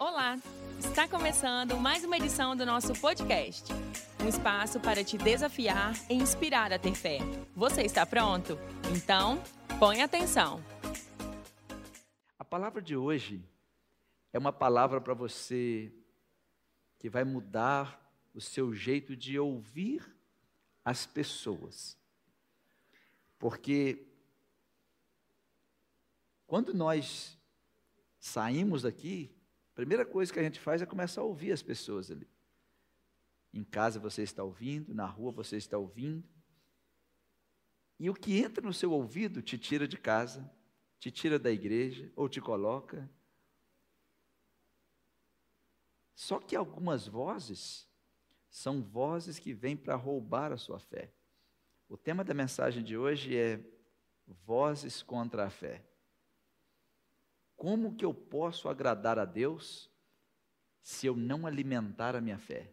Olá! Está começando mais uma edição do nosso podcast. Um espaço para te desafiar e inspirar a ter fé. Você está pronto? Então, põe atenção. A palavra de hoje é uma palavra para você que vai mudar o seu jeito de ouvir as pessoas. Porque quando nós saímos daqui, primeira coisa que a gente faz é começar a ouvir as pessoas ali. Em casa você está ouvindo, na rua você está ouvindo. E o que entra no seu ouvido te tira de casa, te tira da igreja ou te coloca. Só que algumas vozes são vozes que vêm para roubar a sua fé. O tema da mensagem de hoje é vozes contra a fé. Como que eu posso agradar a Deus se eu não alimentar a minha fé?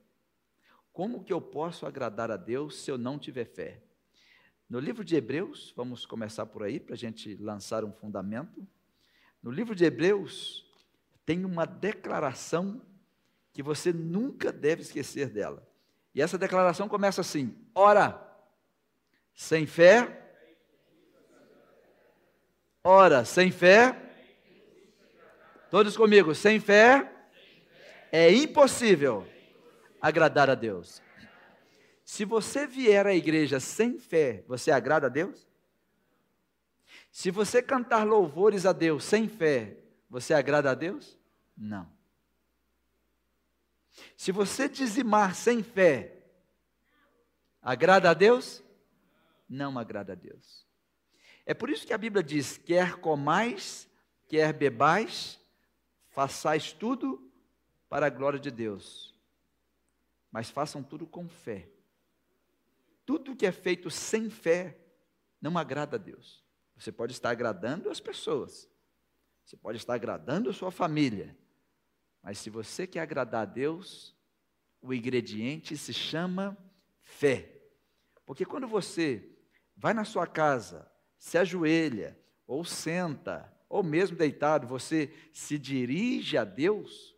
Como que eu posso agradar a Deus se eu não tiver fé? No livro de Hebreus, vamos começar por aí para a gente lançar um fundamento. No livro de Hebreus, tem uma declaração que você nunca deve esquecer dela. E essa declaração começa assim: ora, sem fé, ora, sem fé, Todos comigo, sem fé é impossível agradar a Deus. Se você vier à igreja sem fé, você agrada a Deus? Se você cantar louvores a Deus sem fé, você agrada a Deus? Não. Se você dizimar sem fé, agrada a Deus? Não agrada a Deus. É por isso que a Bíblia diz: quer comais, quer bebais, Façais tudo para a glória de Deus, mas façam tudo com fé. Tudo que é feito sem fé não agrada a Deus. Você pode estar agradando as pessoas, você pode estar agradando a sua família, mas se você quer agradar a Deus, o ingrediente se chama fé. Porque quando você vai na sua casa, se ajoelha ou senta, ou mesmo deitado, você se dirige a Deus,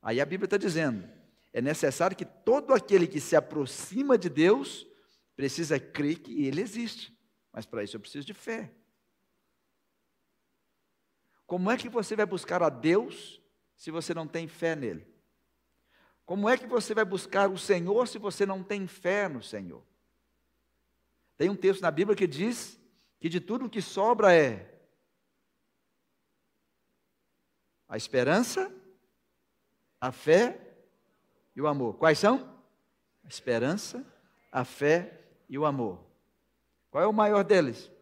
aí a Bíblia está dizendo: é necessário que todo aquele que se aproxima de Deus precisa crer que Ele existe. Mas para isso eu preciso de fé. Como é que você vai buscar a Deus se você não tem fé nele? Como é que você vai buscar o Senhor se você não tem fé no Senhor? Tem um texto na Bíblia que diz que de tudo o que sobra é A esperança, a fé e o amor. Quais são? A esperança, a fé e o amor. Qual é o maior deles?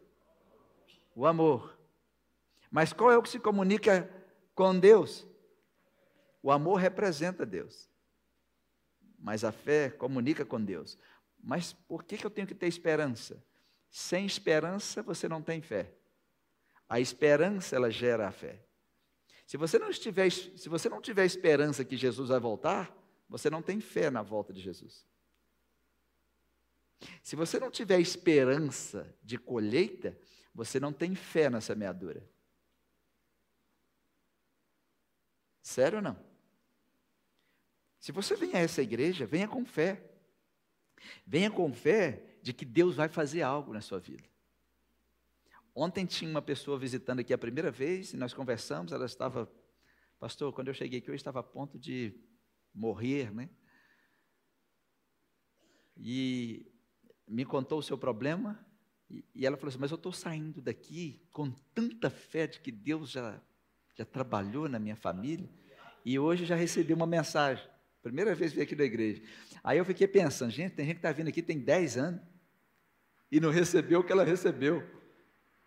O amor. Mas qual é o que se comunica com Deus? O amor representa Deus. Mas a fé comunica com Deus. Mas por que, eu tenho que ter esperança? Sem esperança você não tem fé. A esperança ela gera a fé. Se você não estiver, se você não tiver esperança que Jesus vai voltar, você não tem fé na volta de Jesus. Se você não tiver esperança de colheita, você não tem fé na semeadura. Sério ou não? Se você vem a essa igreja, venha com fé. Venha com fé de que Deus vai fazer algo na sua vida. Ontem tinha uma pessoa visitando aqui a primeira vez e nós conversamos. Ela estava, pastor, quando eu cheguei aqui, eu estava a ponto de morrer, né? E me contou o seu problema e, ela falou assim: Mas eu estou saindo daqui com tanta fé de que Deus já, já trabalhou na minha família e hoje já recebi uma mensagem. Primeira vez que vim aqui na igreja. Aí eu fiquei pensando: gente, tem gente que está vindo aqui tem 10 anos e não recebeu o que ela recebeu.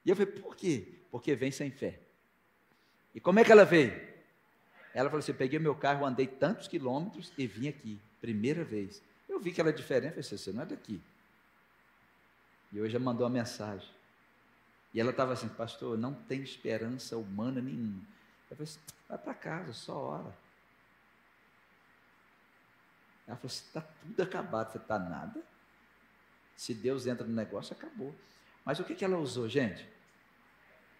E eu falei, por quê? Porque vem sem fé. E como é que ela veio? Ela falou assim: peguei meu carro, andei tantos quilômetros e vim aqui, primeira vez. Eu vi que ela é diferente, eu falei assim, você não é daqui. E hoje ela mandou uma mensagem. E ela estava assim, pastor, não tem esperança humana nenhuma. Eu falei assim, vai para casa, só hora. Ela falou assim, está tudo acabado. Falei, está nada. Se Deus entra no negócio, acabou. Mas o que, que ela usou, gente?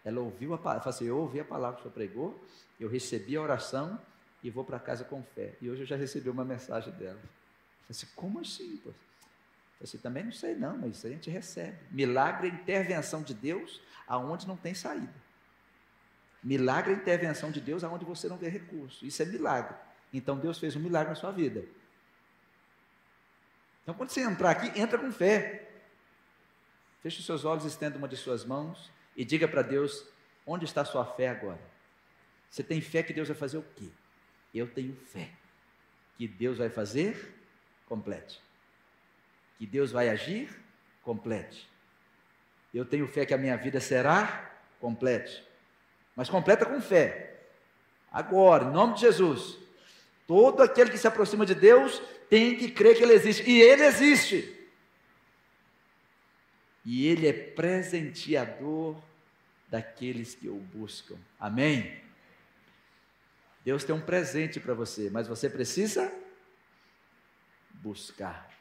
Ela ouviu a palavra, assim, eu ouvi a palavra que o senhor pregou, eu recebi a oração e vou para casa com fé. E hoje eu já recebi uma mensagem dela. Eu falei assim, como assim? Pô? Eu assim, também não sei não, mas isso a gente recebe. Milagre é intervenção de Deus aonde não tem saída. Milagre é intervenção de Deus aonde você não vê recurso. Isso é milagre. Então Deus fez um milagre na sua vida. Então quando você entrar aqui, entra com fé. Feche os seus olhos, estenda uma de suas mãos e diga para Deus: onde está a sua fé agora? Você tem fé que Deus vai fazer o quê? Eu tenho fé que Deus vai fazer, complete. Que Deus vai agir, complete. Eu tenho fé que a minha vida será, complete. Mas completa com fé. Agora, em nome de Jesus, todo aquele que se aproxima de Deus tem que crer que Ele existe. E Ele existe. E Ele é presenteador daqueles que o buscam. Amém? Deus tem um presente para você, mas você precisa buscar.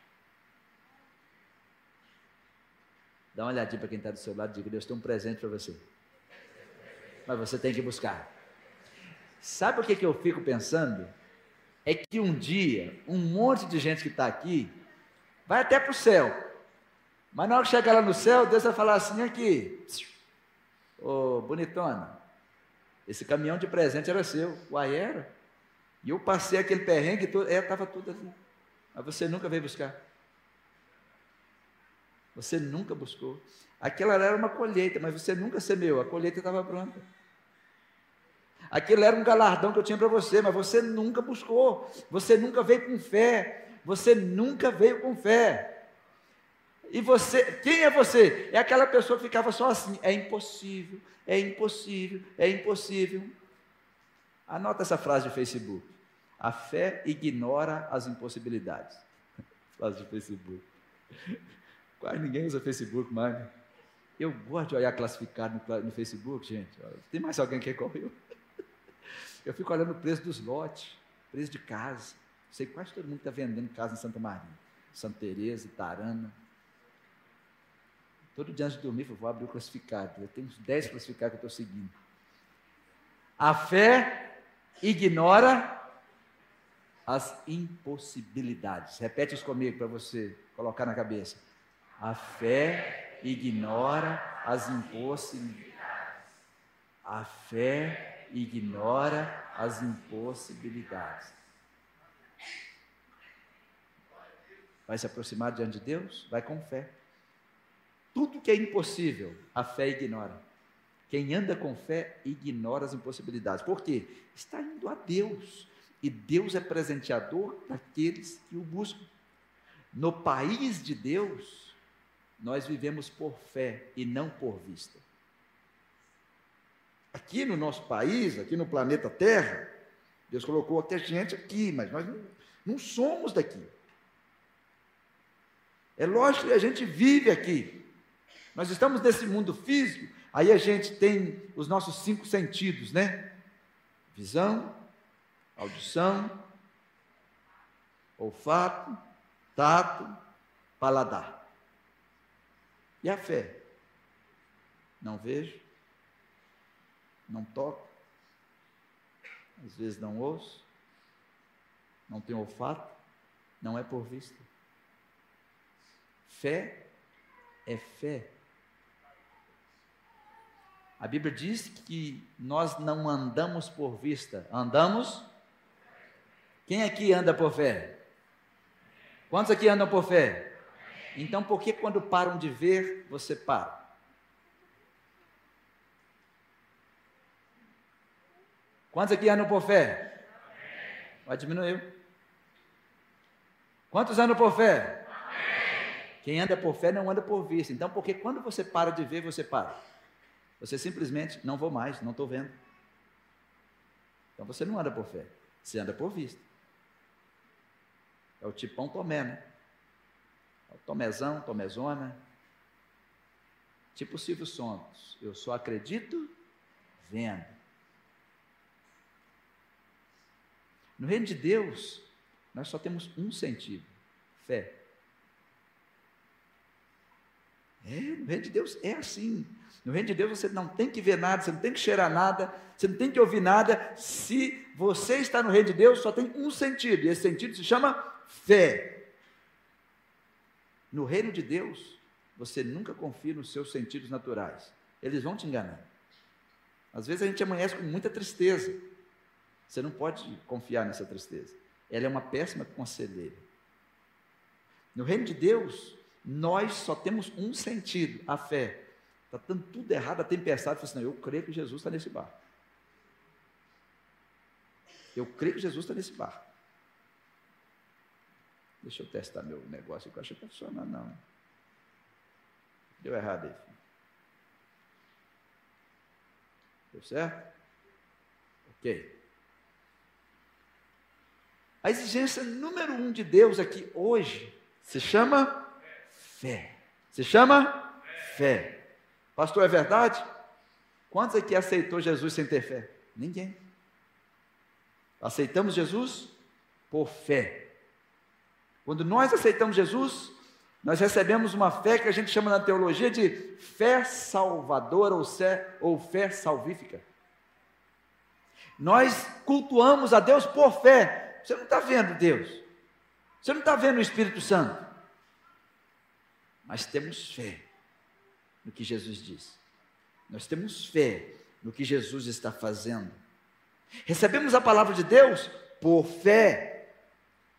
Dá uma olhadinha para quem está do seu lado e diga: Deus tem um presente para você. Mas você tem que buscar. Sabe o que, que eu fico pensando? É que um dia, um monte de gente que está aqui vai até para o céu. Mas na hora que chegar lá no céu, Deus vai falar assim: aqui, ô bonitona, esse caminhão de presente era seu. Uai, era. E eu passei aquele perrengue, todo, é, estava tudo ali. Mas você nunca veio buscar. Você nunca buscou. Aquela era uma colheita, mas você nunca semeou. A colheita estava pronta. Aquilo era um galardão que eu tinha para você, mas você nunca buscou. Você nunca veio com fé. Você nunca veio com fé. E você, quem é você? É aquela pessoa que ficava só assim: é impossível, é impossível, é impossível. Anota essa frase de Facebook. A fé ignora as impossibilidades. frase de Facebook. Quase ninguém usa Facebook mais. Né? Eu gosto de olhar classificado no, no Facebook, gente. Tem mais alguém que é igual eu? Eu fico olhando o preço dos lotes, preço de casa. Sei quase todo mundo está vendendo casa em Santa Maria. Santa Teresa, Itarana. Todo dia antes de dormir, eu vou abrir o classificado. Eu tenho uns 10 classificados que eu estou seguindo. A fé ignora as impossibilidades. Repete isso comigo para você colocar na cabeça. A fé ignora as impossibilidades. A fé ignora as impossibilidades. Vai se aproximar diante de Deus? Vai com fé. Tudo que é impossível, a fé ignora. Quem anda com fé ignora as impossibilidades. Por quê? Está indo a Deus. E Deus é presenteador daqueles que o buscam. No país de Deus, nós vivemos por fé e não por vista. Aqui no nosso país, aqui no planeta Terra, Deus colocou até gente aqui, mas nós não, não somos daqui. É lógico que a gente vive aqui, nós estamos nesse mundo físico, aí a gente tem os nossos cinco sentidos, né? Visão, audição, olfato, tato, paladar. E a fé? Não vejo, não toco, às vezes não ouço, não tenho olfato, não é por vista. Fé é fé a Bíblia diz que nós não andamos por vista, andamos. Quem aqui anda por fé? Quantos aqui andam por fé? Então, por que quando param de ver, você para? Quantos aqui andam por fé? Vai diminuir. Quantos andam por fé? Quem anda por fé não anda por vista. Então, porque quando você para de ver, você para? Você simplesmente não vou mais, não estou vendo. Então você não anda por fé, você anda por vista. É o tipão Tomé, né? É o Tomezão, Tomezona. Tipo Silvio Santos. Eu só acredito vendo. No reino de Deus, nós só temos um sentido: fé. É, no reino de Deus é assim. No reino de Deus você não tem que ver nada, você não tem que cheirar nada, você não tem que ouvir nada. Se você está no reino de Deus, só tem um sentido, e esse sentido se chama fé. No reino de Deus, você nunca confia nos seus sentidos naturais. Eles vão te enganar. Às vezes a gente amanhece com muita tristeza. Você não pode confiar nessa tristeza. Ela é uma péssima conselheira. No reino de Deus, nós só temos um sentido, a fé. Está dando tudo errado, a tempestade. Fala assim, não, eu creio que Jesus está nesse barco. Eu creio que Jesus está nesse barco. Deixa eu testar meu negócio que eu acho que está funcionando, não. Deu errado aí. Deu certo? Ok. A exigência número um de Deus aqui hoje se chama fé. Se chama fé. Pastor, é verdade? Quantos aqui aceitou Jesus sem ter fé? Ninguém. Aceitamos Jesus por fé. Quando nós aceitamos Jesus, nós recebemos uma fé que a gente chama na teologia de fé salvadora ou fé, ou fé salvífica. Nós cultuamos a Deus por fé. Você não está vendo Deus. Você não está vendo o Espírito Santo. Mas temos fé no que Jesus diz. Nós temos fé no que Jesus está fazendo. Recebemos a palavra de Deus por fé.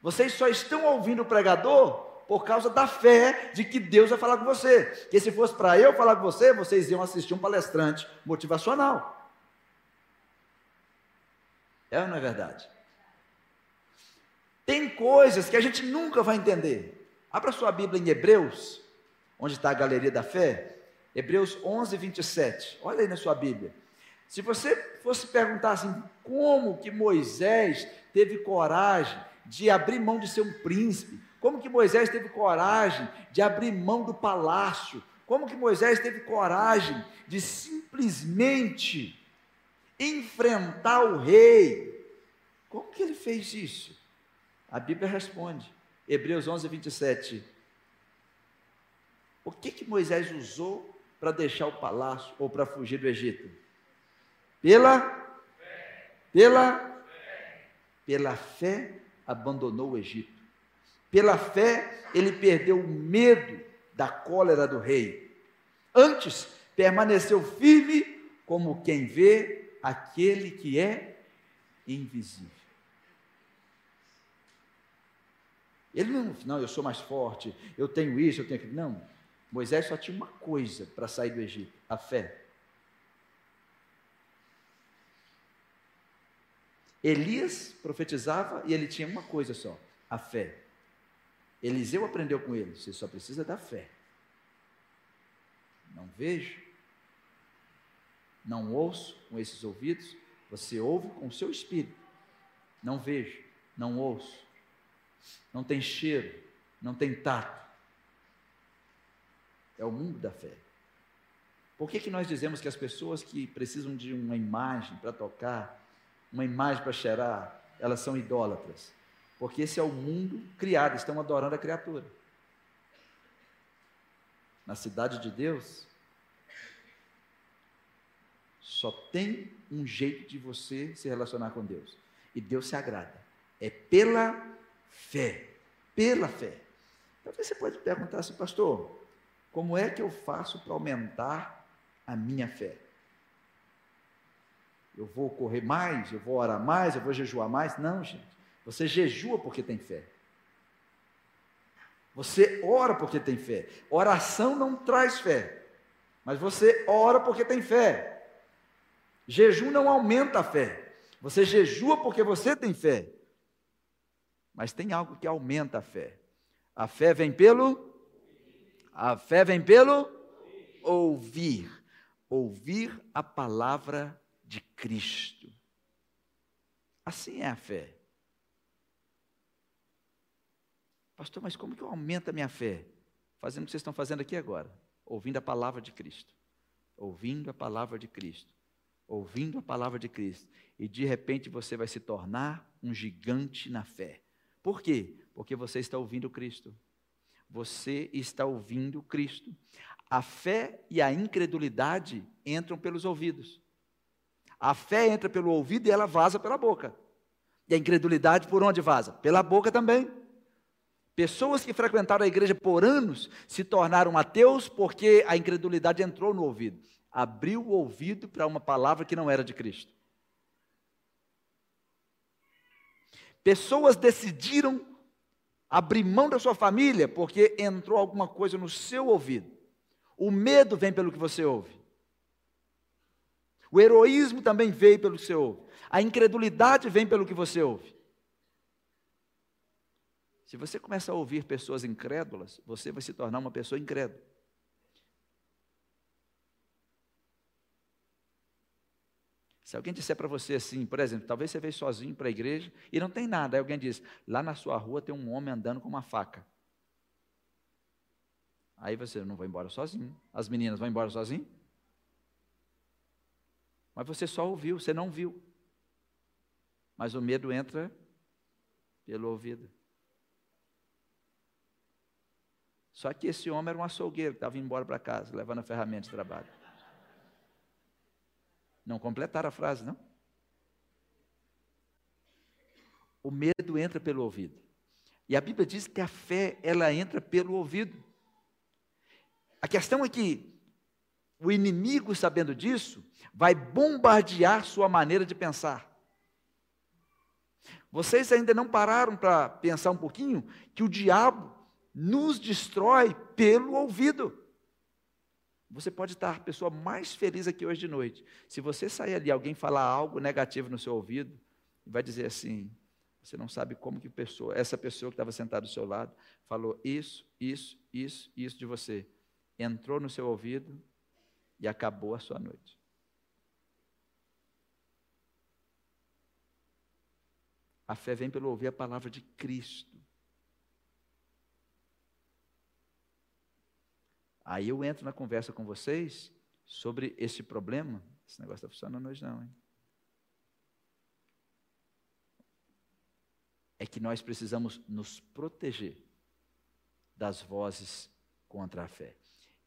Vocês só estão ouvindo o pregador por causa da fé de que Deus vai falar com você. Que se fosse para eu falar com você, vocês iam assistir um palestrante motivacional. É ou não é verdade? Tem coisas que a gente nunca vai entender. Abra sua Bíblia em Hebreus, onde está a galeria da fé. Hebreus 11, 27. Olha aí na sua Bíblia. Se você fosse perguntar assim, como que Moisés teve coragem de abrir mão de ser um príncipe? Como que Moisés teve coragem de abrir mão do palácio? Como que Moisés teve coragem de simplesmente enfrentar o rei? Como que ele fez isso? A Bíblia responde, Hebreus 11, 27. O que que Moisés usou para deixar o palácio ou para fugir do Egito? Pela pela pela fé abandonou o Egito. Pela fé ele perdeu o medo da cólera do rei. Antes permaneceu firme como quem vê aquele que é invisível. Ele não, não, eu sou mais forte, eu tenho isso, eu tenho aquilo. Não, Moisés só tinha uma coisa para sair do Egito: a fé. Elias profetizava e ele tinha uma coisa só: a fé. Eliseu aprendeu com ele: você só precisa da fé. Não vejo, não ouço com esses ouvidos, você ouve com o seu espírito. Não vejo, não ouço, não tem cheiro, não tem tato é o mundo da fé. Por que, que nós dizemos que as pessoas que precisam de uma imagem para tocar, uma imagem para cheirar, elas são idólatras? Porque esse é o mundo criado, estão adorando a criatura. Na cidade de Deus, só tem um jeito de você se relacionar com Deus. E Deus se agrada. É pela fé. Pela fé. Então você pode perguntar assim, pastor, como é que eu faço para aumentar a minha fé? Eu vou correr mais, eu vou orar mais, eu vou jejuar mais? Não, gente. Você jejua porque tem fé. Você ora porque tem fé. Oração não traz fé, mas você ora porque tem fé. Jejum não aumenta a fé. Você jejua porque você tem fé. Mas tem algo que aumenta a fé. A fé vem pelo a fé vem pelo ouvir. Ouvir a palavra de Cristo. Assim é a fé. Pastor, mas como que eu aumento a minha fé? Fazendo o que vocês estão fazendo aqui agora. Ouvindo a palavra de Cristo. Ouvindo a palavra de Cristo. Ouvindo a palavra de Cristo. E de repente você vai se tornar um gigante na fé. Por quê? Porque você está ouvindo Cristo você está ouvindo Cristo. a fé e a incredulidade entram pelos ouvidos. A fé entra pelo ouvido e ela vaza pela boca. E a incredulidade por onde vaza? Pela boca também. Pessoas que frequentaram a igreja por anos se tornaram ateus porque a incredulidade entrou no ouvido. Abriu o ouvido para uma palavra que não era de Cristo. Pessoas decidiram abrir mão da sua família porque entrou alguma coisa no seu ouvido. O medo vem pelo que você ouve. O heroísmo também veio pelo que você ouve. A incredulidade vem pelo que você ouve. Se você começa a ouvir pessoas incrédulas, você vai se tornar uma pessoa incrédula. Se alguém disser para você assim, por exemplo, talvez você veio sozinho para a igreja e não tem nada, aí alguém diz: lá na sua rua tem um homem andando com uma faca. Aí você não vai embora sozinho. As meninas vão embora sozinho? Mas você só ouviu, você não viu. Mas o medo entra pelo ouvido. Só que esse homem era um açougueiro que estava indo embora para casa, levando a ferramenta de trabalho. Não completaram a frase, não? O medo entra pelo ouvido. E a Bíblia diz que a fé, ela entra pelo ouvido. A questão é que o inimigo, sabendo disso, vai bombardear sua maneira de pensar. Vocês ainda não pararam para pensar um pouquinho que o diabo nos destrói pelo ouvido. Você pode estar a pessoa mais feliz aqui hoje de noite. Se você sair ali, alguém falar algo negativo no seu ouvido, vai dizer assim: você não sabe como que pessoa, essa pessoa que estava sentada do seu lado falou isso, isso, isso, isso de você. Entrou no seu ouvido e acabou a sua noite. A fé vem pelo ouvir a palavra de Cristo. Aí eu entro na conversa com vocês sobre esse problema. Esse negócio está funcionando hoje não, hein? É que nós precisamos nos proteger das vozes contra a fé.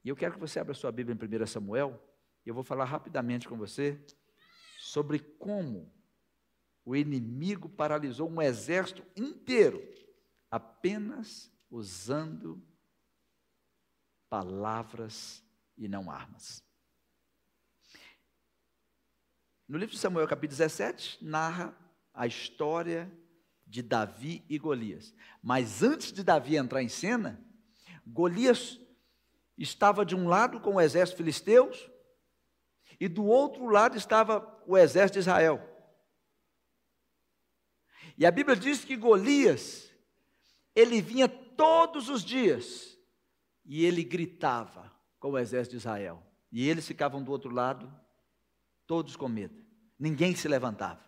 E eu quero que você abra sua Bíblia em 1 Samuel, e eu vou falar rapidamente com você sobre como o inimigo paralisou um exército inteiro apenas usando palavras e não armas. No livro de Samuel, capítulo 17, narra a história de Davi e Golias. Mas antes de Davi entrar em cena, Golias estava de um lado com o exército filisteus e do outro lado estava o exército de Israel. E a Bíblia diz que Golias, ele vinha todos os dias e ele gritava com o exército de Israel. E eles ficavam do outro lado, todos com medo. Ninguém se levantava.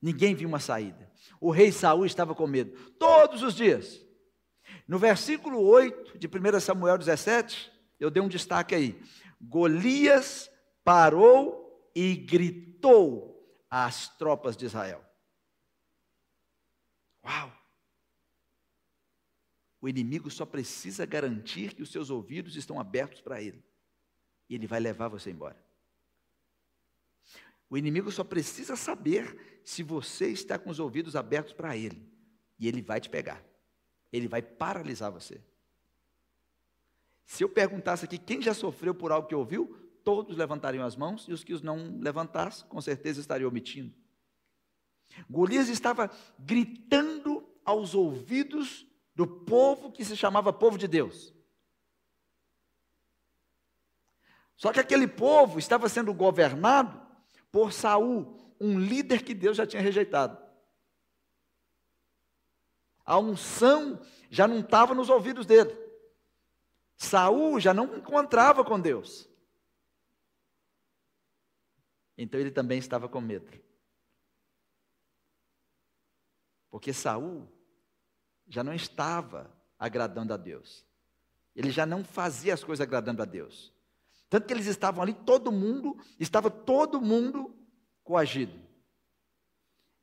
Ninguém viu uma saída. O rei Saul estava com medo todos os dias. No versículo 8 de 1 Samuel 17, eu dei um destaque aí. Golias parou e gritou às tropas de Israel. Uau! O inimigo só precisa garantir que os seus ouvidos estão abertos para ele. E ele vai levar você embora. O inimigo só precisa saber se você está com os ouvidos abertos para ele. E ele vai te pegar. Ele vai paralisar você. Se eu perguntasse aqui quem já sofreu por algo que ouviu, todos levantariam as mãos e os que os não levantassem, com certeza estariam omitindo. Golias estava gritando aos ouvidos do povo que se chamava povo de Deus. Só que aquele povo estava sendo governado por Saul, um líder que Deus já tinha rejeitado. A unção já não estava nos ouvidos dele. Saul já não encontrava com Deus. Então ele também estava com medo. Porque Saul já não estava agradando a Deus. Ele já não fazia as coisas agradando a Deus. Tanto que eles estavam ali, todo mundo, estava todo mundo coagido.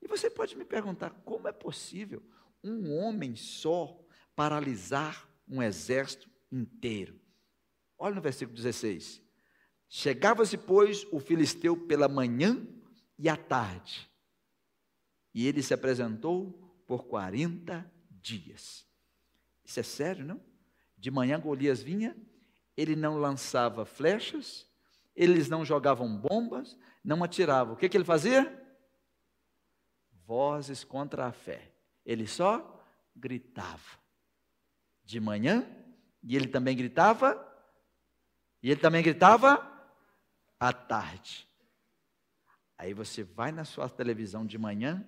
E você pode me perguntar, como é possível um homem só paralisar um exército inteiro? Olha no versículo 16. Chegava-se, pois, o filisteu pela manhã e à tarde. E ele se apresentou por 40 dias. Isso é sério, não? De manhã Golias vinha, ele não lançava flechas, eles não jogavam bombas, não atiravam. O que, que ele fazia? Vozes contra a fé. Ele só gritava. De manhã, e ele também gritava, e ele também gritava à tarde. Aí você vai na sua televisão de manhã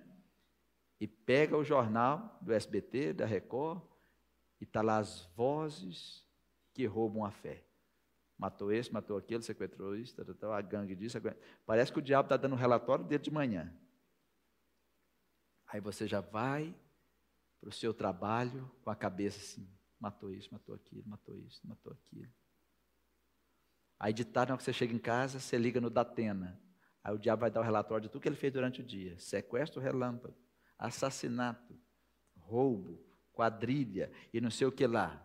e pega o jornal do SBT, da Record, e está lá as vozes que roubam a fé. Matou esse, matou aquele, sequestrou isso, tá, a gangue disso. Parece que o diabo está dando um relatório dele de manhã. Aí você já vai para o seu trabalho com a cabeça assim: matou isso, matou aquilo, matou isso, matou aquilo. Aí de tarde, na hora que você chega em casa, você liga no Datena. Aí o diabo vai dar o relatório de tudo que ele fez durante o dia: sequestro relâmpago, assassinato, roubo, quadrilha e não sei o que lá.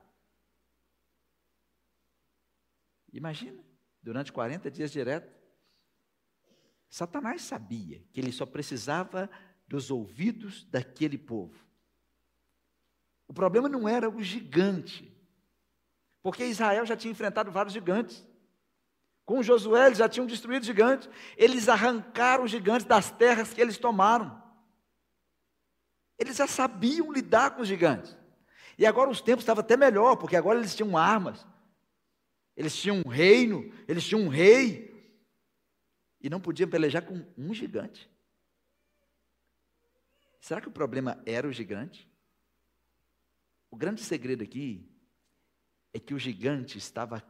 Imagina, durante 40 dias direto. Satanás sabia que ele só precisava dos ouvidos daquele povo. O problema não era o gigante, porque Israel já tinha enfrentado vários gigantes. Com Josué, eles já tinham destruído gigantes. Eles arrancaram os gigantes das terras que eles tomaram. Eles já sabiam lidar com os gigantes. E agora os tempos estavam até melhor, porque agora eles tinham armas. Eles tinham um reino, eles tinham um rei. E não podiam pelejar com um gigante. Será que o problema era o gigante? O grande segredo aqui é que o gigante estava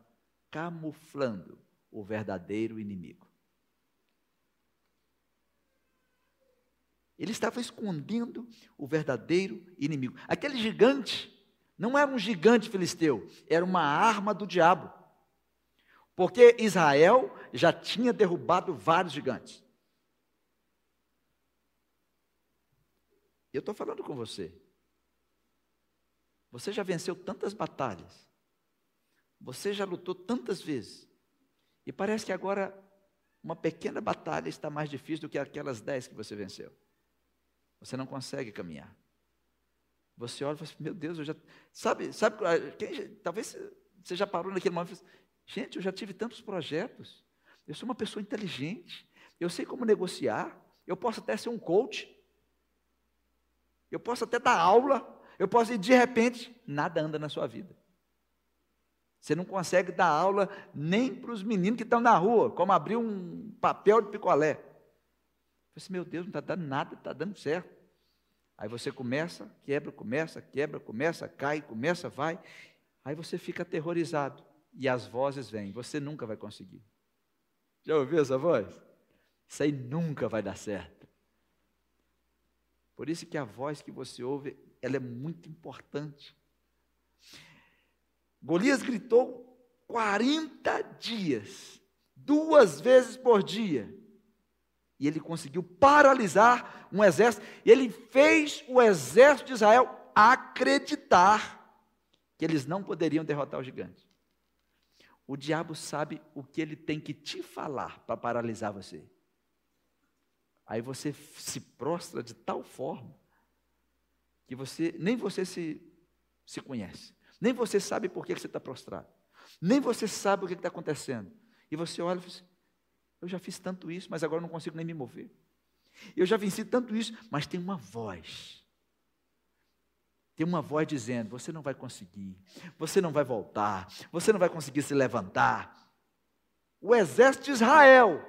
camuflando o verdadeiro inimigo. Ele estava escondendo o verdadeiro inimigo. Aquele gigante não era um gigante filisteu, era uma arma do diabo. Porque Israel já tinha derrubado vários gigantes. Eu estou falando com você. Você já venceu tantas batalhas. Você já lutou tantas vezes. E parece que agora uma pequena batalha está mais difícil do que aquelas dez que você venceu. Você não consegue caminhar. Você olha e fala assim, meu Deus, eu já. Sabe, sabe quem, talvez você já parou naquele momento e fala assim, gente, eu já tive tantos projetos. Eu sou uma pessoa inteligente. Eu sei como negociar. Eu posso até ser um coach. Eu posso até dar aula. Eu posso ir de repente, nada anda na sua vida. Você não consegue dar aula nem para os meninos que estão na rua, como abrir um papel de picolé. Assim, meu Deus, não está dando nada, está dando certo. Aí você começa, quebra, começa, quebra, começa, cai, começa, vai. Aí você fica aterrorizado. E as vozes vêm, você nunca vai conseguir. Já ouviu essa voz? Isso aí nunca vai dar certo. Por isso que a voz que você ouve, ela é muito importante. Golias gritou 40 dias, duas vezes por dia. E ele conseguiu paralisar um exército. E ele fez o exército de Israel acreditar que eles não poderiam derrotar o gigante. O diabo sabe o que ele tem que te falar para paralisar você. Aí você se prostra de tal forma que você nem você se, se conhece. Nem você sabe por que você está prostrado. Nem você sabe o que está acontecendo. E você olha e fala assim, eu já fiz tanto isso, mas agora não consigo nem me mover. Eu já venci tanto isso, mas tem uma voz. Tem uma voz dizendo: você não vai conseguir, você não vai voltar, você não vai conseguir se levantar. O exército de Israel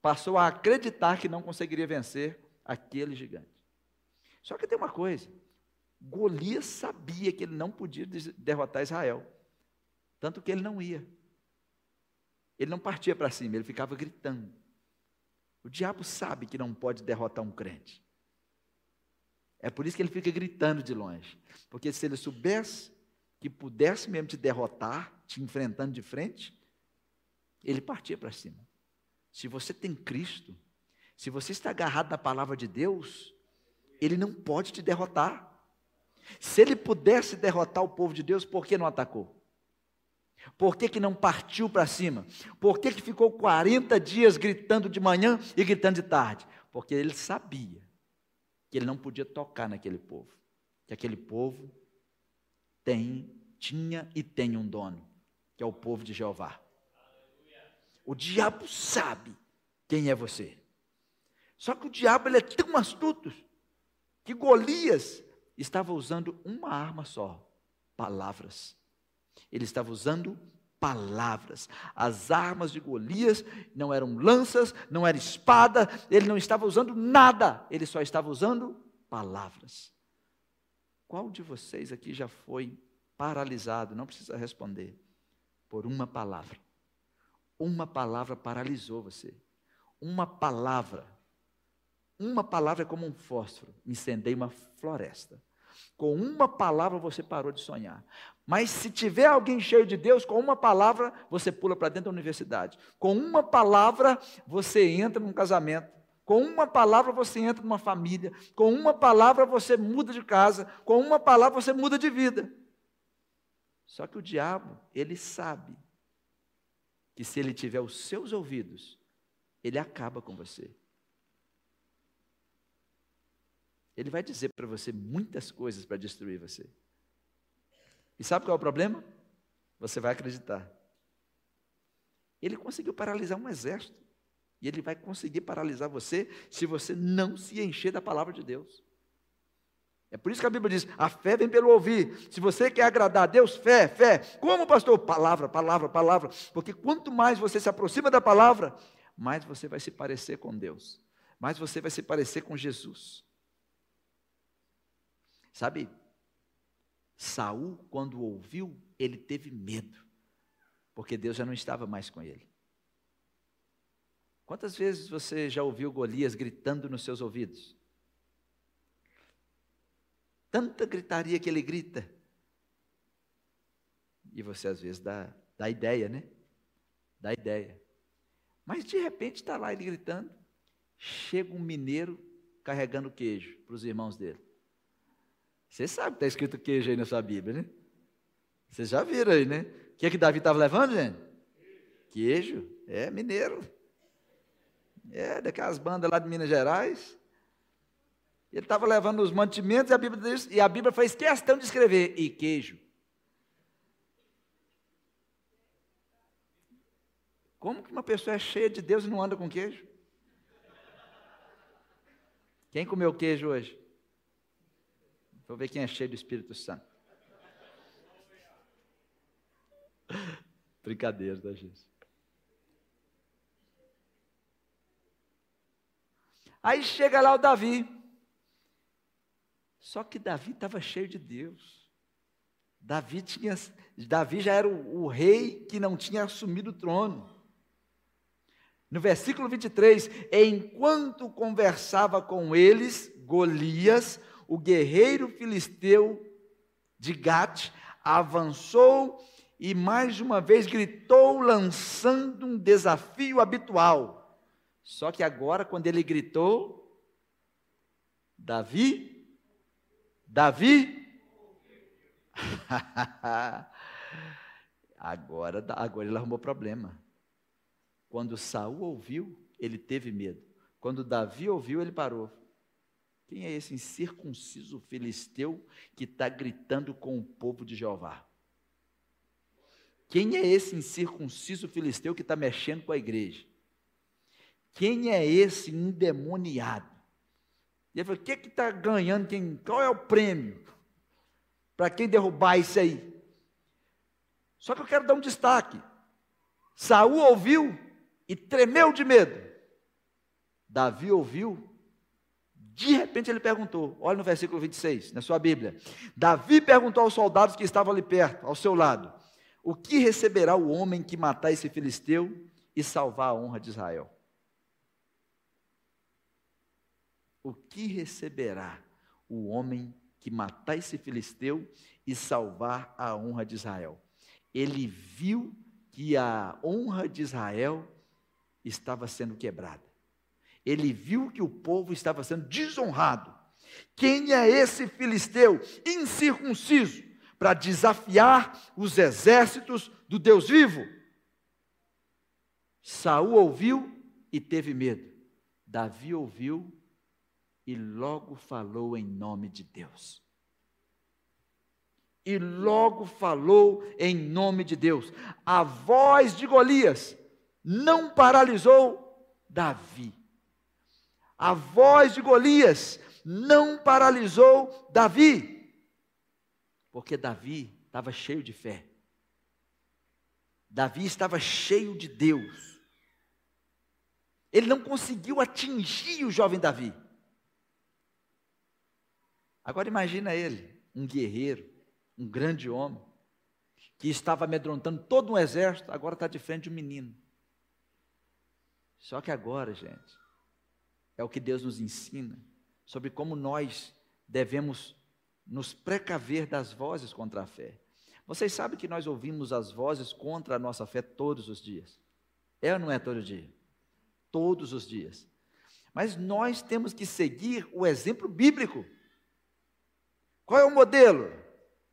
passou a acreditar que não conseguiria vencer aquele gigante. Só que tem uma coisa: Golias sabia que ele não podia derrotar Israel. Tanto que ele não ia. Ele não partia para cima, ele ficava gritando. O diabo sabe que não pode derrotar um crente. É por isso que ele fica gritando de longe. Porque se ele soubesse que pudesse mesmo te derrotar, te enfrentando de frente, ele partia para cima. Se você tem Cristo, se você está agarrado na palavra de Deus, ele não pode te derrotar. Se ele pudesse derrotar o povo de Deus, por que não atacou? Por que, que não partiu para cima? Por que, que ficou 40 dias gritando de manhã e gritando de tarde? Porque ele sabia que ele não podia tocar naquele povo, que aquele povo tem, tinha e tem um dono, que é o povo de Jeová. O diabo sabe quem é você. Só que o diabo ele é tão astuto que Golias estava usando uma arma só: palavras. Ele estava usando palavras. As armas de Golias não eram lanças, não era espada, ele não estava usando nada, ele só estava usando palavras. Qual de vocês aqui já foi paralisado? Não precisa responder. Por uma palavra. Uma palavra paralisou você. Uma palavra. Uma palavra é como um fósforo, incendeia uma floresta. Com uma palavra você parou de sonhar. Mas se tiver alguém cheio de Deus, com uma palavra você pula para dentro da universidade. Com uma palavra você entra num casamento. Com uma palavra você entra numa família. Com uma palavra você muda de casa. Com uma palavra você muda de vida. Só que o diabo, ele sabe que se ele tiver os seus ouvidos, ele acaba com você. Ele vai dizer para você muitas coisas para destruir você. E sabe qual é o problema? Você vai acreditar. Ele conseguiu paralisar um exército. E ele vai conseguir paralisar você se você não se encher da palavra de Deus. É por isso que a Bíblia diz: a fé vem pelo ouvir. Se você quer agradar a Deus, fé, fé. Como, pastor? Palavra, palavra, palavra. Porque quanto mais você se aproxima da palavra, mais você vai se parecer com Deus, mais você vai se parecer com Jesus. Sabe, Saul, quando ouviu, ele teve medo, porque Deus já não estava mais com ele. Quantas vezes você já ouviu Golias gritando nos seus ouvidos? Tanta gritaria que ele grita. E você às vezes dá, dá ideia, né? Dá ideia. Mas de repente está lá ele gritando. Chega um mineiro carregando queijo para os irmãos dele. Você sabe que está escrito queijo aí na sua Bíblia, né? Vocês já viram aí, né? O que é que Davi estava levando, gente? Queijo. É, mineiro. É, daquelas bandas lá de Minas Gerais. Ele estava levando os mantimentos e a, Bíblia diz, e a Bíblia fez questão de escrever, e queijo. Como que uma pessoa é cheia de Deus e não anda com queijo? Quem comeu queijo hoje? Vou ver quem é cheio do Espírito Santo. Brincadeira, tá, gente? Aí chega lá o Davi. Só que Davi estava cheio de Deus. Davi, tinha, Davi já era o, o rei que não tinha assumido o trono. No versículo 23, enquanto conversava com eles, Golias, o guerreiro filisteu de Gate avançou e mais uma vez gritou, lançando um desafio habitual. Só que agora, quando ele gritou, Davi, Davi, agora, agora ele arrumou problema. Quando Saul ouviu, ele teve medo. Quando Davi ouviu, ele parou. Quem é esse incircunciso filisteu que está gritando com o povo de Jeová? Quem é esse incircunciso filisteu que está mexendo com a igreja? Quem é esse endemoniado? E ele falou: o que está ganhando? Quem, qual é o prêmio? Para quem derrubar isso aí? Só que eu quero dar um destaque. Saul ouviu e tremeu de medo. Davi ouviu de repente ele perguntou, olha no versículo 26, na sua Bíblia. Davi perguntou aos soldados que estavam ali perto, ao seu lado: O que receberá o homem que matar esse filisteu e salvar a honra de Israel? O que receberá o homem que matar esse filisteu e salvar a honra de Israel? Ele viu que a honra de Israel estava sendo quebrada ele viu que o povo estava sendo desonrado. Quem é esse filisteu incircunciso para desafiar os exércitos do Deus vivo. Saul ouviu e teve medo. Davi ouviu e logo falou em nome de Deus. E logo falou em nome de Deus. A voz de Golias não paralisou Davi. A voz de Golias não paralisou Davi, porque Davi estava cheio de fé. Davi estava cheio de Deus. Ele não conseguiu atingir o jovem Davi. Agora imagina ele, um guerreiro, um grande homem, que estava amedrontando todo um exército, agora está de frente de um menino. Só que agora, gente, é o que Deus nos ensina sobre como nós devemos nos precaver das vozes contra a fé. Vocês sabem que nós ouvimos as vozes contra a nossa fé todos os dias. É ou não é todo dia? Todos os dias. Mas nós temos que seguir o exemplo bíblico. Qual é o modelo?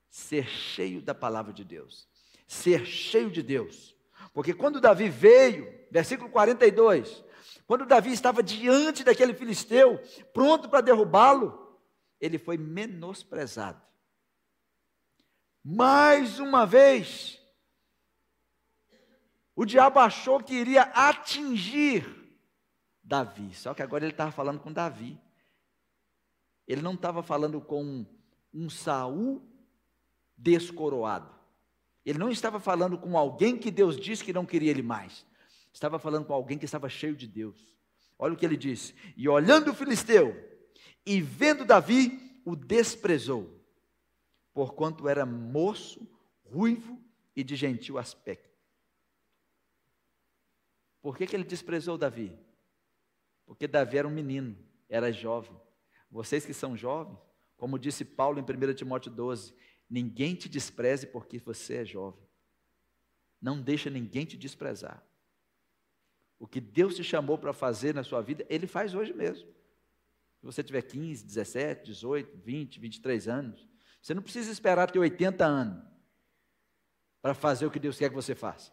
Ser cheio da palavra de Deus. Ser cheio de Deus. Porque quando Davi veio, versículo 42, quando Davi estava diante daquele filisteu, pronto para derrubá-lo, ele foi menosprezado. Mais uma vez, o diabo achou que iria atingir Davi, só que agora ele estava falando com Davi. Ele não estava falando com um Saul descoroado. Ele não estava falando com alguém que Deus disse que não queria ele mais. Estava falando com alguém que estava cheio de Deus. Olha o que ele disse: E olhando o filisteu e vendo Davi, o desprezou, porquanto era moço, ruivo e de gentil aspecto. Por que, que ele desprezou Davi? Porque Davi era um menino, era jovem. Vocês que são jovens, como disse Paulo em 1 Timóteo 12, ninguém te despreze porque você é jovem. Não deixa ninguém te desprezar. O que Deus te chamou para fazer na sua vida, Ele faz hoje mesmo. Se você tiver 15, 17, 18, 20, 23 anos, você não precisa esperar ter 80 anos para fazer o que Deus quer que você faça.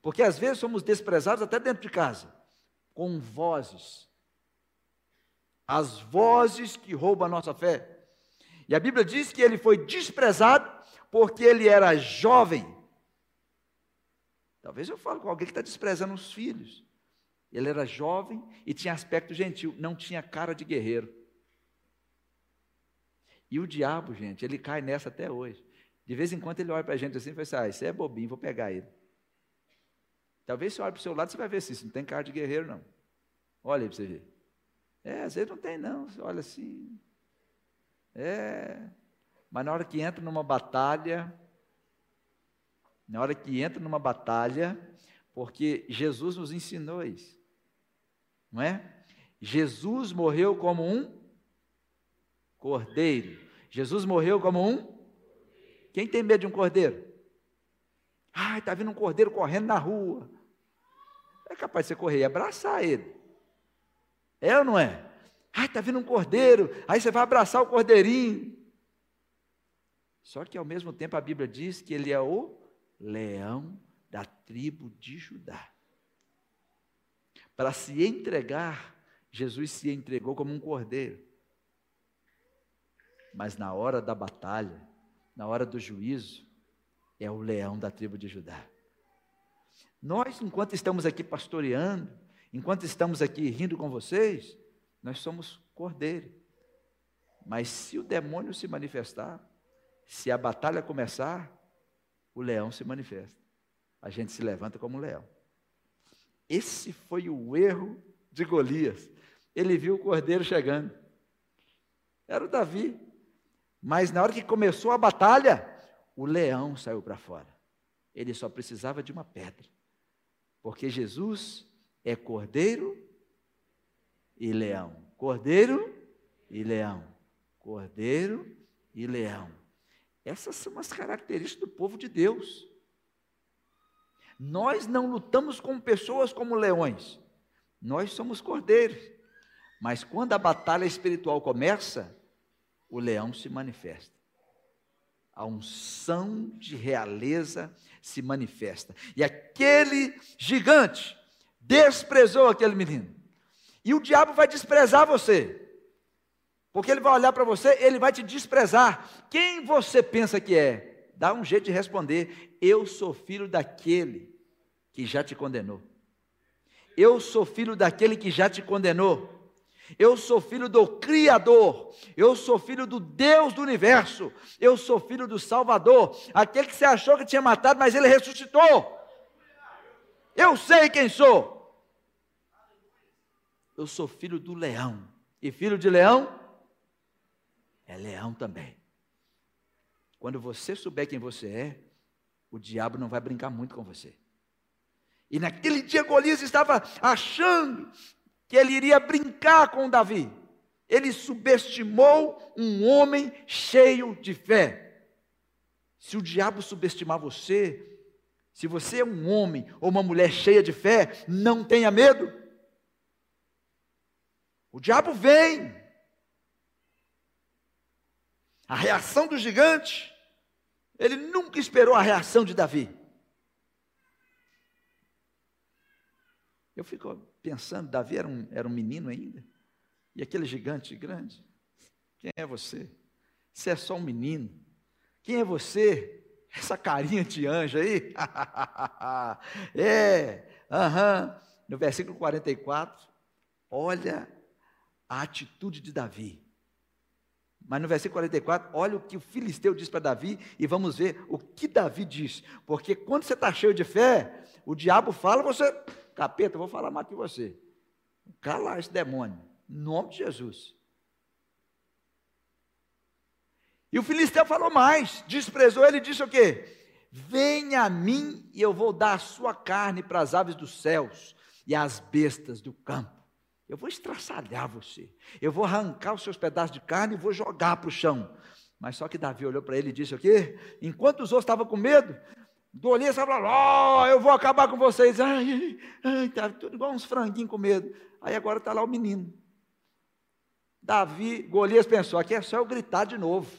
Porque às vezes somos desprezados até dentro de casa, com vozes. As vozes que roubam a nossa fé. E a Bíblia diz que ele foi desprezado porque ele era jovem. Talvez eu fale com alguém que está desprezando os filhos. Ele era jovem e tinha aspecto gentil, não tinha cara de guerreiro. E o diabo, gente, ele cai nessa até hoje. De vez em quando ele olha para a gente assim e fala assim: ah, isso é bobinho, vou pegar ele. Talvez você olhe para o seu lado, você vai ver se isso não tem cara de guerreiro, não. Olha aí para você ver. É, às vezes não tem, não. Você olha assim. É. Mas na hora que entra numa batalha, na hora que entra numa batalha, porque Jesus nos ensinou isso, não é? Jesus morreu como um cordeiro. Jesus morreu como um. Quem tem medo de um cordeiro? Ai, está vindo um cordeiro correndo na rua. É capaz de você correr e abraçar ele. É ou não é? Ai, está vindo um cordeiro, aí você vai abraçar o cordeirinho. Só que ao mesmo tempo a Bíblia diz que ele é o leão da tribo de Judá. Para se entregar, Jesus se entregou como um cordeiro. Mas na hora da batalha, na hora do juízo, é o leão da tribo de Judá. Nós, enquanto estamos aqui pastoreando, enquanto estamos aqui rindo com vocês, nós somos cordeiro. Mas se o demônio se manifestar, se a batalha começar, o leão se manifesta. A gente se levanta como um leão. Esse foi o erro de Golias. Ele viu o cordeiro chegando. Era o Davi. Mas na hora que começou a batalha, o leão saiu para fora. Ele só precisava de uma pedra. Porque Jesus é cordeiro e leão. Cordeiro e leão. Cordeiro e leão. Essas são as características do povo de Deus. Nós não lutamos com pessoas como leões. Nós somos cordeiros. Mas quando a batalha espiritual começa, o leão se manifesta. a unção de realeza se manifesta. E aquele gigante desprezou aquele menino. E o diabo vai desprezar você. Porque ele vai olhar para você, ele vai te desprezar. Quem você pensa que é? Dá um jeito de responder: Eu sou filho daquele que já te condenou. Eu sou filho daquele que já te condenou. Eu sou filho do Criador. Eu sou filho do Deus do universo. Eu sou filho do Salvador. Aquele que você achou que tinha matado, mas ele ressuscitou. Eu sei quem sou. Eu sou filho do leão. E filho de leão é leão também. Quando você souber quem você é, o diabo não vai brincar muito com você. E naquele dia Golias estava achando que ele iria brincar com Davi. Ele subestimou um homem cheio de fé. Se o diabo subestimar você, se você é um homem ou uma mulher cheia de fé, não tenha medo. O diabo vem. A reação do gigante, ele nunca esperou a reação de Davi. Eu fico pensando, Davi era um, era um menino ainda, e aquele gigante grande. Quem é você? Você é só um menino. Quem é você? Essa carinha de anjo aí? é, aham. Uhum. No versículo 44, olha a atitude de Davi. Mas no versículo 44, olha o que o filisteu diz para Davi e vamos ver o que Davi diz. Porque quando você está cheio de fé, o diabo fala, você capeta, eu vou falar mais que você. Cala esse demônio, em nome de Jesus. E o filisteu falou mais, desprezou ele e disse o quê? Venha a mim e eu vou dar a sua carne para as aves dos céus e às bestas do campo. Eu vou estraçalhar você. Eu vou arrancar os seus pedaços de carne e vou jogar para o chão. Mas só que Davi olhou para ele e disse o quê? Enquanto os outros estavam com medo, Golias estava lá, oh, eu vou acabar com vocês. Ai, ai, tá tudo igual uns franguinhos com medo. Aí agora está lá o menino. Davi, Golias pensou: aqui é só eu gritar de novo.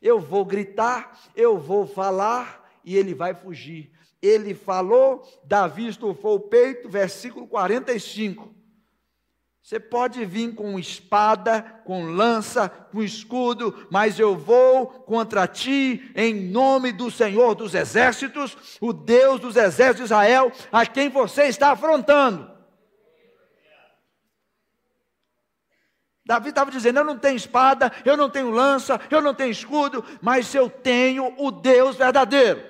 Eu vou gritar, eu vou falar e ele vai fugir. Ele falou, Davi estufou o peito, versículo 45. Você pode vir com espada, com lança, com escudo, mas eu vou contra ti em nome do Senhor dos Exércitos, o Deus dos Exércitos de Israel, a quem você está afrontando. Davi estava dizendo: Eu não tenho espada, eu não tenho lança, eu não tenho escudo, mas eu tenho o Deus verdadeiro.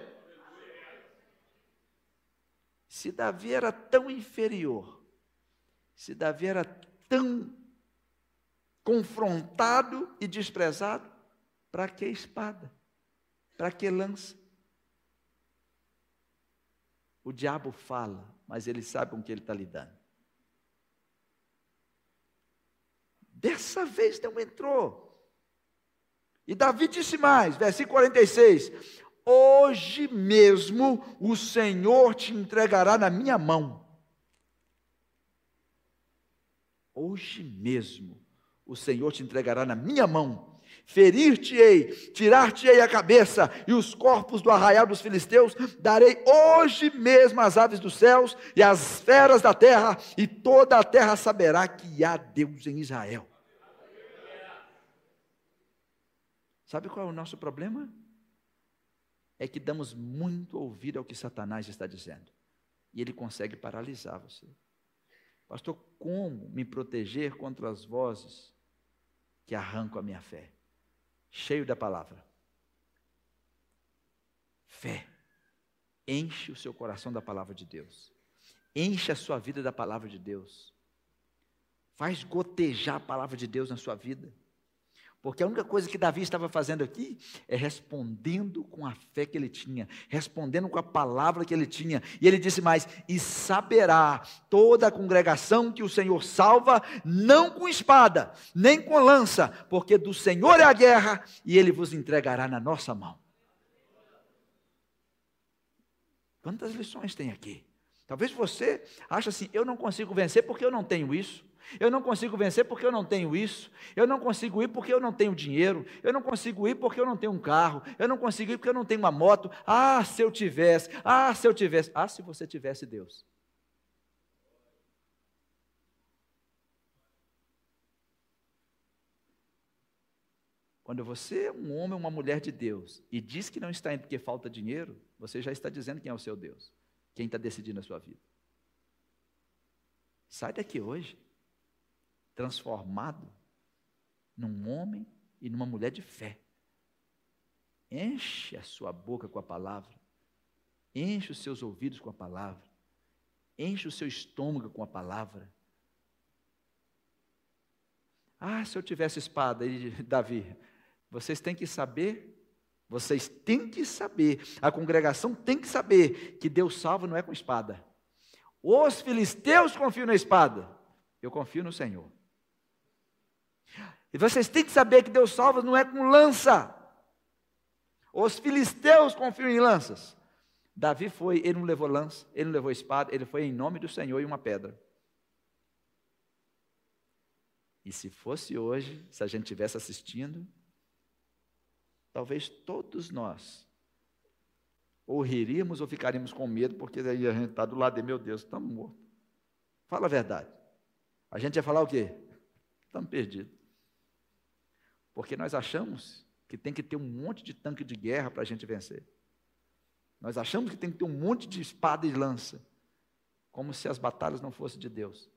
Se Davi era tão inferior, se Davi era tão confrontado e desprezado, para que espada? Para que lança? O diabo fala, mas ele sabe com que ele está lidando. Dessa vez não entrou. E Davi disse mais, versículo 46: Hoje mesmo o Senhor te entregará na minha mão Hoje mesmo o Senhor te entregará na minha mão. Ferir-te-ei, tirar-te-ei a cabeça, e os corpos do arraial dos filisteus darei hoje mesmo às aves dos céus e às feras da terra, e toda a terra saberá que há Deus em Israel. Sabe qual é o nosso problema? É que damos muito ouvido ao que Satanás está dizendo, e ele consegue paralisar você. Pastor, como me proteger contra as vozes que arrancam a minha fé? Cheio da palavra. Fé. Enche o seu coração da palavra de Deus. Enche a sua vida da palavra de Deus. Faz gotejar a palavra de Deus na sua vida. Porque a única coisa que Davi estava fazendo aqui é respondendo com a fé que ele tinha, respondendo com a palavra que ele tinha. E ele disse mais: E saberá toda a congregação que o Senhor salva, não com espada, nem com lança, porque do Senhor é a guerra e ele vos entregará na nossa mão. Quantas lições tem aqui? Talvez você ache assim: eu não consigo vencer porque eu não tenho isso. Eu não consigo vencer porque eu não tenho isso. Eu não consigo ir porque eu não tenho dinheiro. Eu não consigo ir porque eu não tenho um carro. Eu não consigo ir porque eu não tenho uma moto. Ah, se eu tivesse. Ah, se eu tivesse. Ah, se você tivesse Deus. Quando você é um homem ou uma mulher de Deus e diz que não está indo porque falta dinheiro, você já está dizendo quem é o seu Deus, quem está decidindo a sua vida. Sai daqui hoje, transformado num homem e numa mulher de fé. Enche a sua boca com a palavra, enche os seus ouvidos com a palavra, enche o seu estômago com a palavra. Ah, se eu tivesse espada, Davi, vocês têm que saber, vocês têm que saber, a congregação tem que saber que Deus salva não é com espada. Os filisteus confiam na espada, eu confio no Senhor. E vocês têm que saber que Deus salva não é com lança. Os filisteus confiam em lanças. Davi foi, ele não levou lança, ele não levou espada, ele foi em nome do Senhor e uma pedra. E se fosse hoje, se a gente estivesse assistindo, talvez todos nós ou riríamos ou ficaríamos com medo, porque aí a gente está do lado de meu Deus, estamos mortos. Fala a verdade. A gente ia falar o quê? Estamos perdidos. Porque nós achamos que tem que ter um monte de tanque de guerra para a gente vencer. Nós achamos que tem que ter um monte de espada e lança, como se as batalhas não fossem de Deus.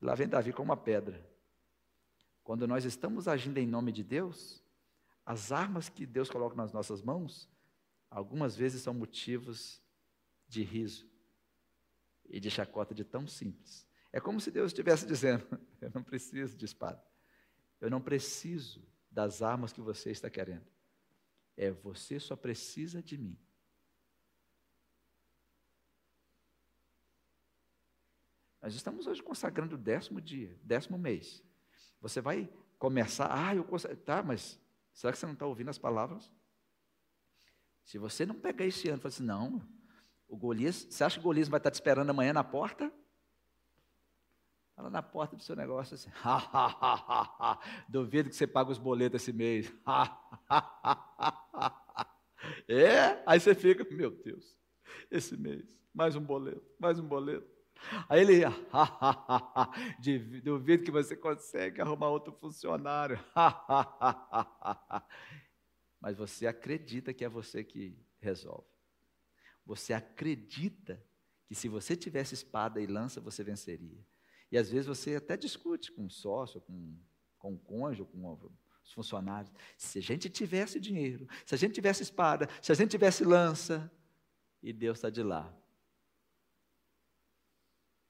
Lá vem Davi com uma pedra. Quando nós estamos agindo em nome de Deus, as armas que Deus coloca nas nossas mãos, algumas vezes são motivos de riso e de chacota de tão simples. É como se Deus estivesse dizendo: Eu não preciso de espada, eu não preciso das armas que você está querendo. É você só precisa de mim. Nós estamos hoje consagrando o décimo dia, décimo mês. Você vai começar, ah, eu consigo. Tá, mas será que você não está ouvindo as palavras? Se você não pegar esse ano e falar assim, não, o Golias, você acha que o Golias vai estar te esperando amanhã na porta? Fala na porta do seu negócio assim, duvido que você pague os boletos esse mês. é, aí você fica, meu Deus, esse mês, mais um boleto, mais um boleto. Aí ele, duvido que você consegue arrumar outro funcionário. Mas você acredita que é você que resolve. Você acredita que se você tivesse espada e lança, você venceria. E às vezes você até discute com um sócio, com, com um cônjuge, com os funcionários. Se a gente tivesse dinheiro, se a gente tivesse espada, se a gente tivesse lança, e Deus está de lá.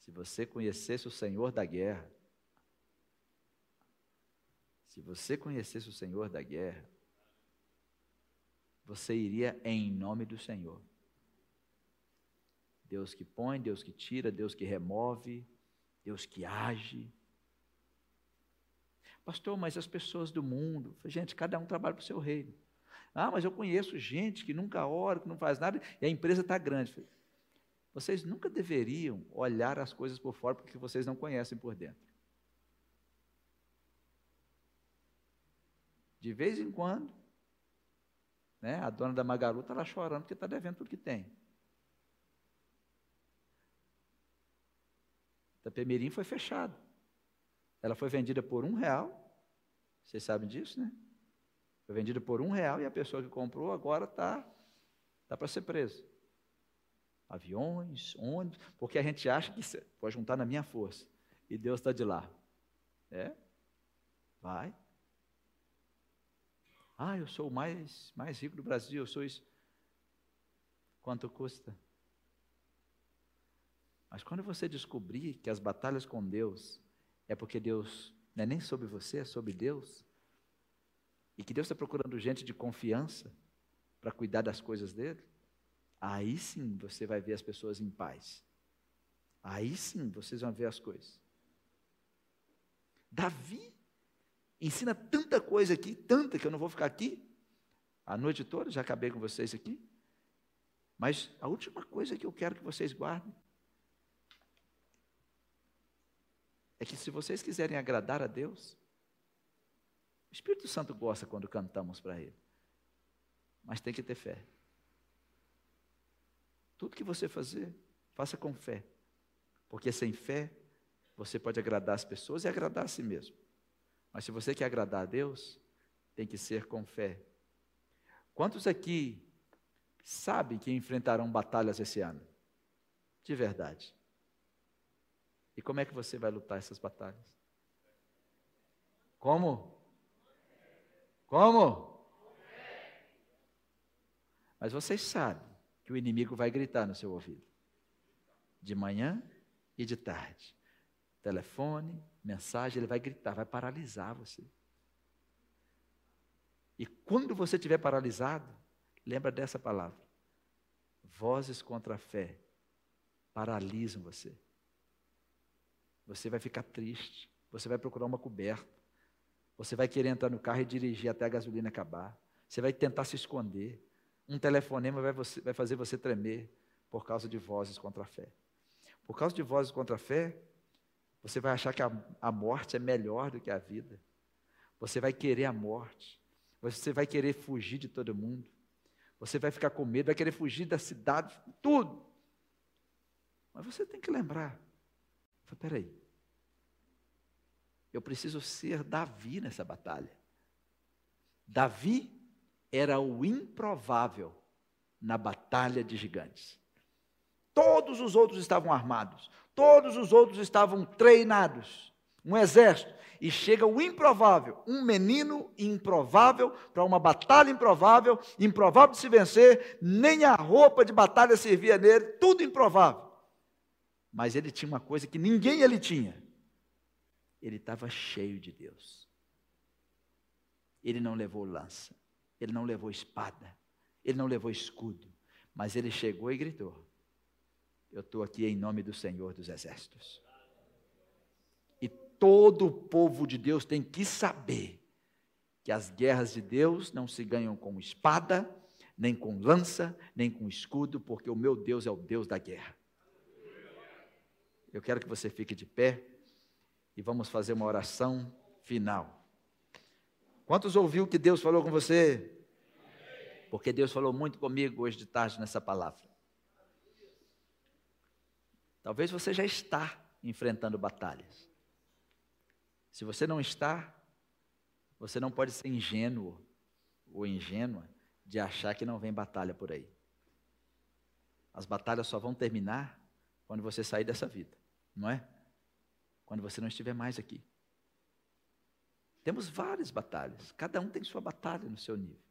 Se você conhecesse o Senhor da guerra, se você conhecesse o Senhor da guerra, você iria em nome do Senhor. Deus que põe, Deus que tira, Deus que remove, Deus que age. Pastor, mas as pessoas do mundo, gente, cada um trabalha para o seu reino. Ah, mas eu conheço gente que nunca ora, que não faz nada, e a empresa está grande. Vocês nunca deveriam olhar as coisas por fora porque vocês não conhecem por dentro. De vez em quando, né, a dona da Magaru está lá chorando porque está devendo tudo que tem. Itapemirim foi fechado. Ela foi vendida por um real. Vocês sabem disso, né? Foi vendida por um real e a pessoa que comprou agora está tá para ser presa aviões, ônibus, porque a gente acha que pode juntar na minha força. E Deus está de lá. É? Vai. Ah, eu sou o mais, mais rico do Brasil, eu sou isso. Quanto custa? Mas quando você descobrir que as batalhas com Deus é porque Deus não é nem sobre você, é sobre Deus, e que Deus está procurando gente de confiança para cuidar das coisas dele, Aí sim você vai ver as pessoas em paz. Aí sim vocês vão ver as coisas. Davi ensina tanta coisa aqui, tanta que eu não vou ficar aqui a noite toda, já acabei com vocês aqui. Mas a última coisa que eu quero que vocês guardem é que se vocês quiserem agradar a Deus, o Espírito Santo gosta quando cantamos para Ele, mas tem que ter fé. Tudo que você fazer, faça com fé, porque sem fé você pode agradar as pessoas e agradar a si mesmo. Mas se você quer agradar a Deus, tem que ser com fé. Quantos aqui sabem que enfrentarão batalhas esse ano? De verdade. E como é que você vai lutar essas batalhas? Como? Como? Mas vocês sabem que o inimigo vai gritar no seu ouvido. De manhã e de tarde. Telefone, mensagem, ele vai gritar, vai paralisar você. E quando você estiver paralisado, lembra dessa palavra. Vozes contra a fé paralisam você. Você vai ficar triste. Você vai procurar uma coberta. Você vai querer entrar no carro e dirigir até a gasolina acabar. Você vai tentar se esconder. Um telefonema vai, você, vai fazer você tremer por causa de vozes contra a fé. Por causa de vozes contra a fé, você vai achar que a, a morte é melhor do que a vida. Você vai querer a morte. Você vai querer fugir de todo mundo. Você vai ficar com medo, vai querer fugir da cidade, tudo. Mas você tem que lembrar. Espera aí. Eu preciso ser Davi nessa batalha. Davi era o improvável na batalha de gigantes. Todos os outros estavam armados, todos os outros estavam treinados, um exército. E chega o improvável, um menino improvável para uma batalha improvável, improvável de se vencer, nem a roupa de batalha servia nele, tudo improvável. Mas ele tinha uma coisa que ninguém ele tinha ele estava cheio de Deus. Ele não levou lança, ele não levou espada, ele não levou escudo, mas ele chegou e gritou: Eu estou aqui em nome do Senhor dos Exércitos. E todo o povo de Deus tem que saber que as guerras de Deus não se ganham com espada, nem com lança, nem com escudo, porque o meu Deus é o Deus da guerra. Eu quero que você fique de pé e vamos fazer uma oração final. Quantos ouviu que Deus falou com você? Porque Deus falou muito comigo hoje de tarde nessa palavra. Talvez você já está enfrentando batalhas. Se você não está, você não pode ser ingênuo ou ingênua de achar que não vem batalha por aí. As batalhas só vão terminar quando você sair dessa vida, não é? Quando você não estiver mais aqui. Temos várias batalhas, cada um tem sua batalha no seu nível.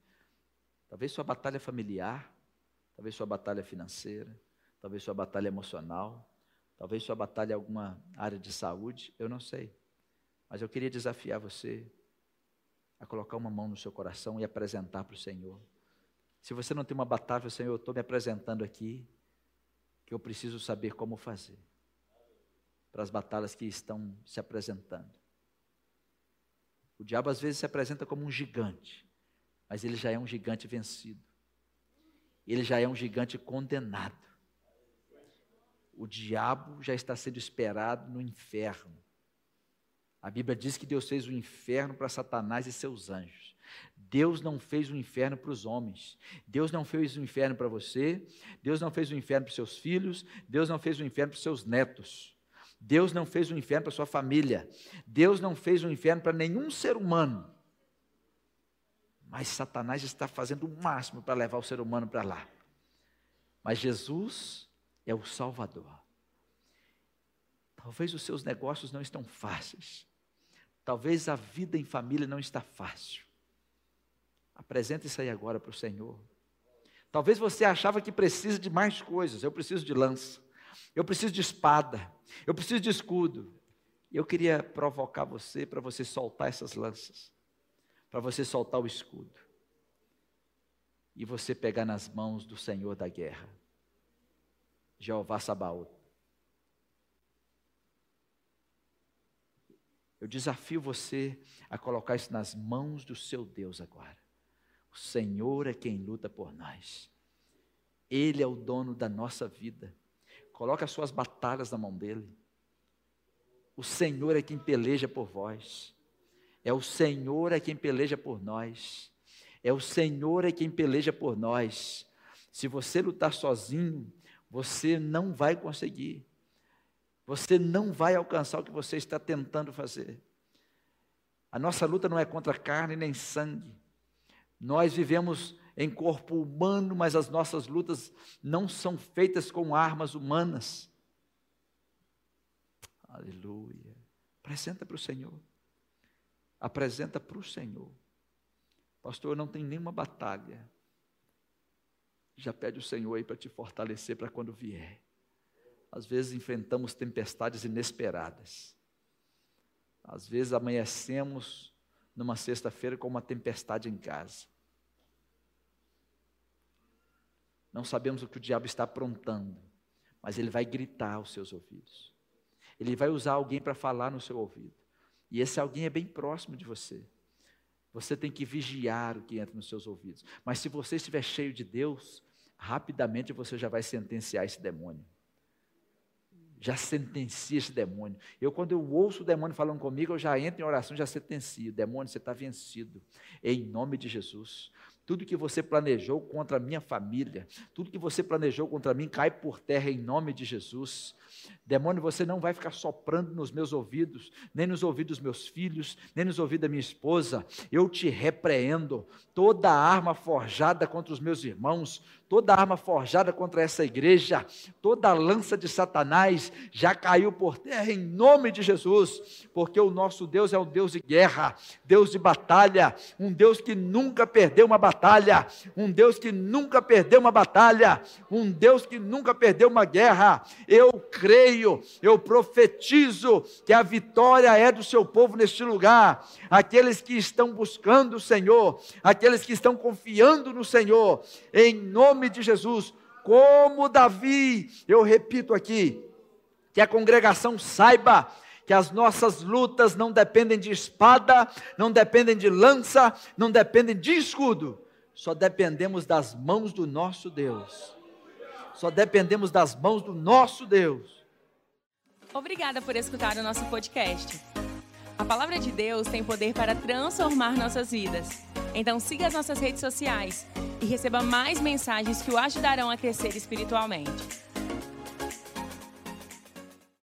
Talvez sua batalha familiar, talvez sua batalha financeira, talvez sua batalha emocional, talvez sua batalha em alguma área de saúde, eu não sei. Mas eu queria desafiar você a colocar uma mão no seu coração e apresentar para o Senhor. Se você não tem uma batalha, Senhor, eu estou me apresentando aqui, que eu preciso saber como fazer para as batalhas que estão se apresentando. O diabo às vezes se apresenta como um gigante, mas ele já é um gigante vencido. Ele já é um gigante condenado. O diabo já está sendo esperado no inferno. A Bíblia diz que Deus fez o inferno para Satanás e seus anjos. Deus não fez o inferno para os homens. Deus não fez o inferno para você. Deus não fez o inferno para os seus filhos. Deus não fez o inferno para os seus netos. Deus não fez um inferno para sua família. Deus não fez um inferno para nenhum ser humano. Mas Satanás está fazendo o máximo para levar o ser humano para lá. Mas Jesus é o Salvador. Talvez os seus negócios não estão fáceis. Talvez a vida em família não está fácil. Apresente isso aí agora para o Senhor. Talvez você achava que precisa de mais coisas. Eu preciso de lança. Eu preciso de espada. Eu preciso de escudo. E eu queria provocar você para você soltar essas lanças. Para você soltar o escudo. E você pegar nas mãos do Senhor da guerra. Jeová Sabaoth. Eu desafio você a colocar isso nas mãos do seu Deus agora. O Senhor é quem luta por nós. Ele é o dono da nossa vida. Coloque as suas batalhas na mão dele. O Senhor é quem peleja por vós. É o Senhor é quem peleja por nós. É o Senhor é quem peleja por nós. Se você lutar sozinho, você não vai conseguir. Você não vai alcançar o que você está tentando fazer. A nossa luta não é contra carne nem sangue. Nós vivemos em corpo humano, mas as nossas lutas não são feitas com armas humanas. Aleluia. Apresenta para o Senhor. Apresenta para o Senhor. Pastor, não tem nenhuma batalha. Já pede o Senhor aí para te fortalecer para quando vier. Às vezes enfrentamos tempestades inesperadas. Às vezes amanhecemos numa sexta-feira com uma tempestade em casa. Não sabemos o que o diabo está aprontando, mas ele vai gritar aos seus ouvidos. Ele vai usar alguém para falar no seu ouvido. E esse alguém é bem próximo de você. Você tem que vigiar o que entra nos seus ouvidos. Mas se você estiver cheio de Deus, rapidamente você já vai sentenciar esse demônio já sentencia esse demônio. Eu, quando eu ouço o demônio falando comigo, eu já entro em oração, já sentencio. Demônio, você está vencido. Em nome de Jesus. Tudo que você planejou contra a minha família, tudo que você planejou contra mim, cai por terra em nome de Jesus. Demônio, você não vai ficar soprando nos meus ouvidos, nem nos ouvidos dos meus filhos, nem nos ouvidos da minha esposa. Eu te repreendo. Toda arma forjada contra os meus irmãos, toda arma forjada contra essa igreja, toda lança de Satanás já caiu por terra em nome de Jesus, porque o nosso Deus é um Deus de guerra, Deus de batalha, um Deus que nunca perdeu uma batalha, um Deus que nunca perdeu uma batalha, um Deus que nunca perdeu uma guerra. Eu creio, eu profetizo que a vitória é do seu povo neste lugar, aqueles que estão buscando o Senhor, aqueles que estão confiando no Senhor, em nome de Jesus, como Davi, eu repito aqui, que a congregação saiba que as nossas lutas não dependem de espada, não dependem de lança, não dependem de escudo, só dependemos das mãos do nosso Deus. Só dependemos das mãos do nosso Deus. Obrigada por escutar o nosso podcast. A palavra de Deus tem poder para transformar nossas vidas. Então siga as nossas redes sociais e receba mais mensagens que o ajudarão a crescer espiritualmente.